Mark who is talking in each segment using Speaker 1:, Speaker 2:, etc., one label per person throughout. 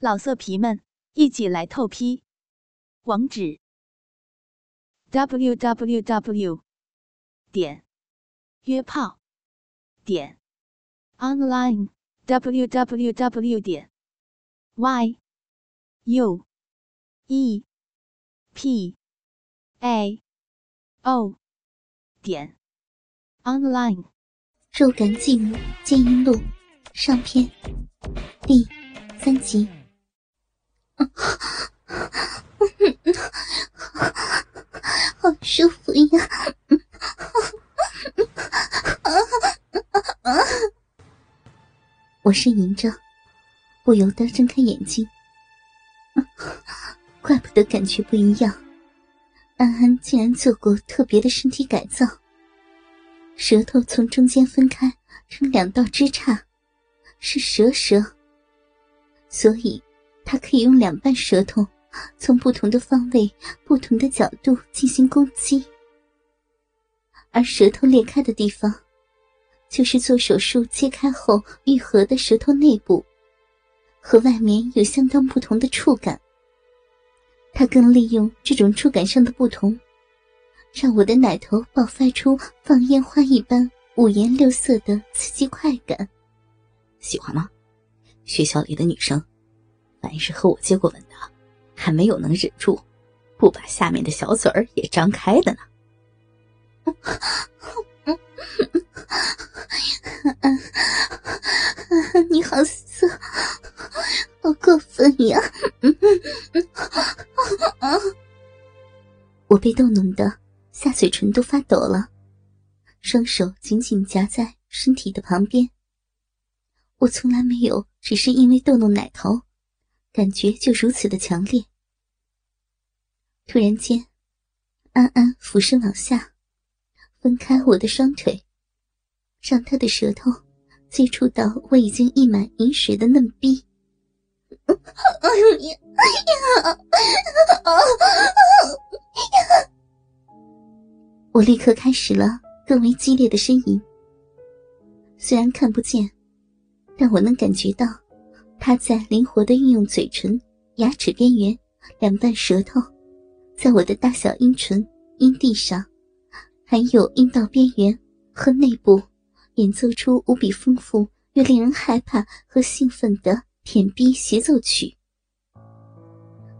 Speaker 1: 老色皮们，一起来透批！网址：w w w 点约炮点 online w w w 点 y u e p a o 点 online。
Speaker 2: 肉感继母剑音录上篇第三集。好舒服呀！我呻吟着，不由得睁开眼睛。怪不得感觉不一样，安安竟然做过特别的身体改造。舌头从中间分开成两道枝杈，是蛇舌，所以他可以用两半舌头从不同的方位、不同的角度进行攻击。而舌头裂开的地方，就是做手术切开后愈合的舌头内部，和外面有相当不同的触感。他更利用这种触感上的不同。让我的奶头爆发出放烟花一般五颜六色的刺激快感，
Speaker 3: 喜欢吗？学校里的女生，凡是和我接过吻的，还没有能忍住不把下面的小嘴儿也张开的呢。
Speaker 2: 你好色，好过分呀！我被逗弄的。下嘴唇都发抖了，双手紧紧夹在身体的旁边。我从来没有只是因为逗弄奶头，感觉就如此的强烈。突然间，安安俯身往下，分开我的双腿，让他的舌头接触到我已经溢满饮水的嫩逼。我立刻开始了更为激烈的呻吟。虽然看不见，但我能感觉到他在灵活的运用嘴唇、牙齿边缘、两瓣舌头，在我的大小阴唇、阴蒂上，还有阴道边缘和内部，演奏出无比丰富又令人害怕和兴奋的舔逼协奏曲。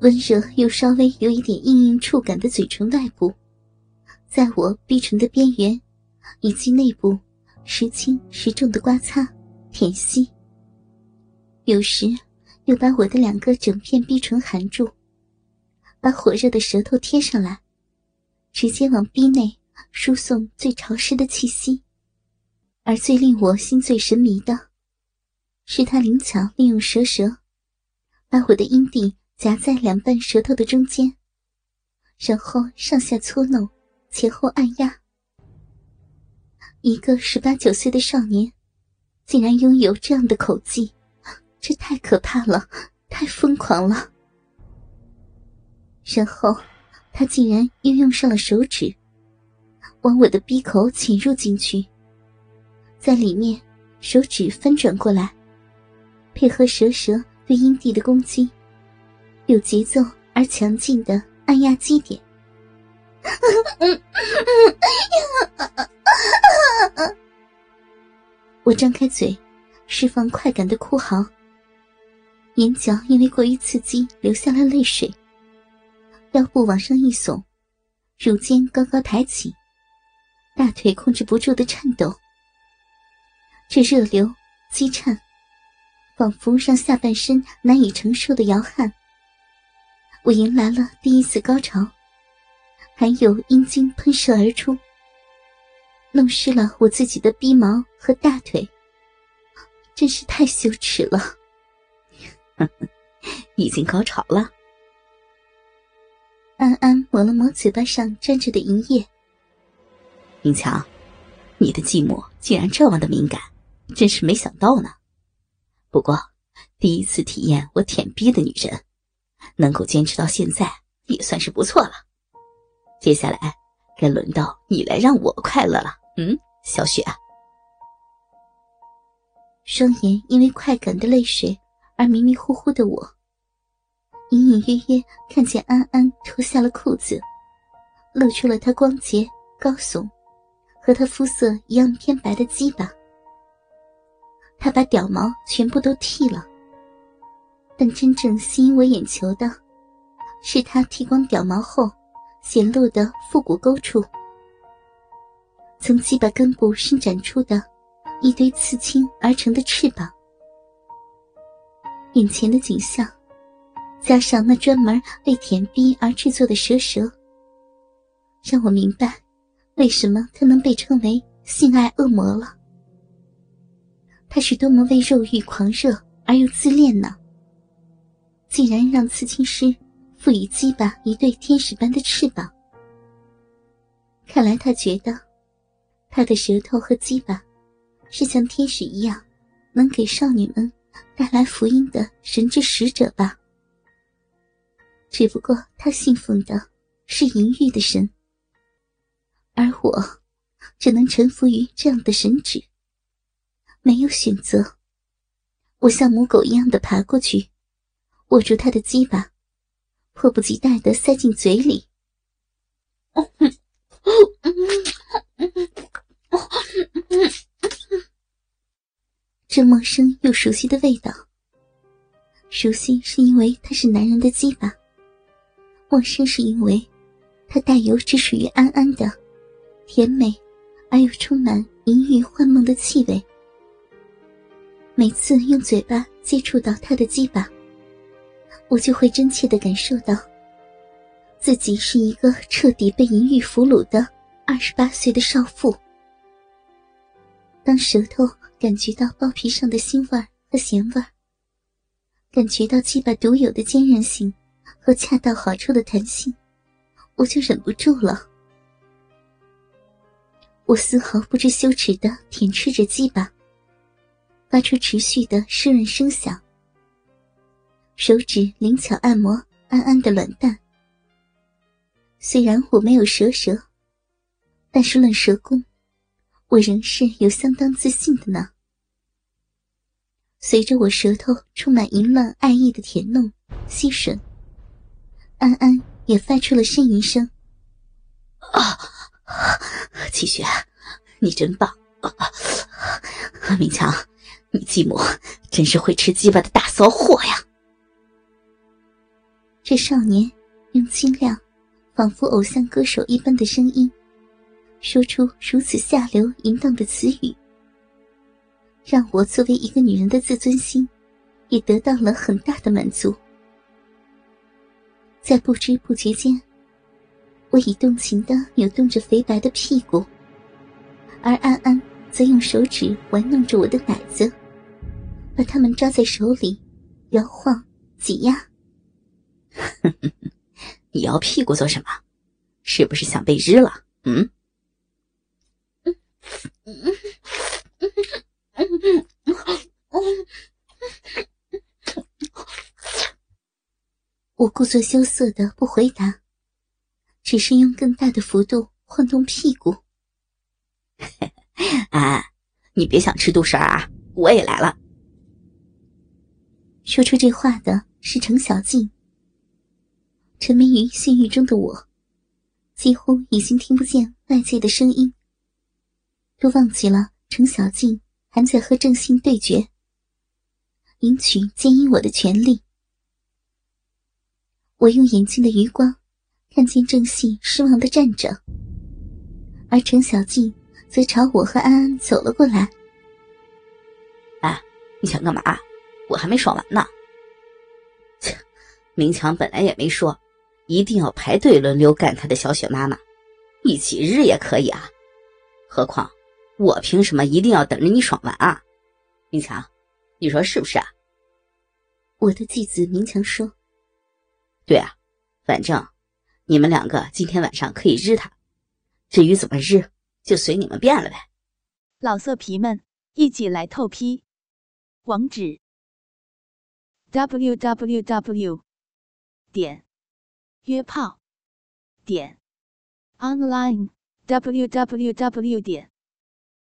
Speaker 2: 温热又稍微有一点硬硬触感的嘴唇外部。在我逼唇的边缘，以及内部，时轻时重的刮擦、舔吸。有时又把我的两个整片逼唇含住，把火热的舌头贴上来，直接往逼内输送最潮湿的气息。而最令我心醉神迷的，是他灵巧利用舌舌，把我的阴蒂夹在两瓣舌头的中间，然后上下搓弄。前后按压，一个十八九岁的少年，竟然拥有这样的口技，这太可怕了，太疯狂了。然后，他竟然又用上了手指，往我的鼻口潜入进去，在里面，手指翻转过来，配合蛇蛇对阴蒂的攻击，有节奏而强劲的按压基点。我张开嘴，释放快感的哭嚎。眼角因为过于刺激流下了泪水，腰部往上一耸，乳尖高高抬起，大腿控制不住的颤抖。这热流、激颤，仿佛让下半身难以承受的摇撼。我迎来了第一次高潮。还有阴茎喷射而出，弄湿了我自己的逼毛和大腿，真是太羞耻了。
Speaker 3: 已经高潮了。
Speaker 2: 安安抹了抹嘴巴上沾着的银液。
Speaker 3: 明强，你的寂寞竟然这么的敏感，真是没想到呢。不过，第一次体验我舔逼的女人，能够坚持到现在，也算是不错了。接下来，该轮到你来让我快乐了。嗯，小雪。
Speaker 2: 双眼因为快感的泪水而迷迷糊糊的我，隐隐约约看见安安脱下了裤子，露出了她光洁、高耸，和她肤色一样偏白的鸡巴。他把屌毛全部都剃了，但真正吸引我眼球的，是他剃光屌毛后显露的腹股沟处，从鸡巴根部伸展出的一堆刺青而成的翅膀。眼前的景象，加上那专门为舔逼而制作的蛇舌，让我明白为什么他能被称为性爱恶魔了。他是多么为肉欲狂热而又自恋呢？竟然让刺青师赋予鸡巴一对天使般的翅膀。看来他觉得，他的舌头和鸡巴是像天使一样，能给少女们带来福音的神之使者吧。只不过他信奉的是淫欲的神，而我只能臣服于这样的神旨。没有选择，我像母狗一样的爬过去，握住他的鸡巴，迫不及待的塞进嘴里。这陌生又熟悉的味道，熟悉是因为它是男人的鸡巴，陌生是因为它带有只属于安安的甜美而又充满淫欲幻梦的气味。每次用嘴巴接触到他的鸡巴，我就会真切的感受到，自己是一个彻底被淫欲俘虏的二十八岁的少妇。当舌头感觉到包皮上的腥味和咸味，感觉到鸡巴独有的坚韧性和恰到好处的弹性，我就忍不住了。我丝毫不知羞耻的舔吃着鸡巴。发出持续的湿润声响，手指灵巧按摩安安的卵蛋。虽然我没有蛇舌，但是论舌功，我仍是有相当自信的呢。随着我舌头充满淫乱爱意的舔弄、吸吮，安安也发出了呻吟声。
Speaker 3: 啊，齐雪，你真棒！啊明强。你继母真是会吃鸡巴的大骚货呀！
Speaker 2: 这少年用清亮、仿佛偶像歌手一般的声音，说出如此下流淫荡的词语，让我作为一个女人的自尊心也得到了很大的满足。在不知不觉间，我已动情的扭动着肥白的屁股，而安安则用手指玩弄着我的奶子。把它们抓在手里，摇晃、挤压。
Speaker 3: 你摇屁股做什么？是不是想被日了？嗯？
Speaker 2: 我故作羞涩的不回答，只是用更大的幅度晃动屁股。
Speaker 3: 哎，你别想吃独食啊！我也来了。
Speaker 2: 说出这话的是程小静。沉迷于性欲中的我，几乎已经听不见外界的声音，都忘记了程小静还在和郑信对决，赢取奸淫我的权利。我用眼睛的余光看见郑信失望的站着，而程小静则朝我和安安走了过来。
Speaker 3: 哎，你想干嘛？我还没爽完呢。切，明强本来也没说，一定要排队轮流干他的小雪妈妈，一起日也可以啊。何况我凭什么一定要等着你爽完啊？明强，你说是不是啊？
Speaker 2: 我的继子明强说：“
Speaker 3: 对啊，反正你们两个今天晚上可以日他，至于怎么日，就随你们便了呗。”
Speaker 1: 老色皮们，一起来透批，网址。www. 点约炮点 online www. 点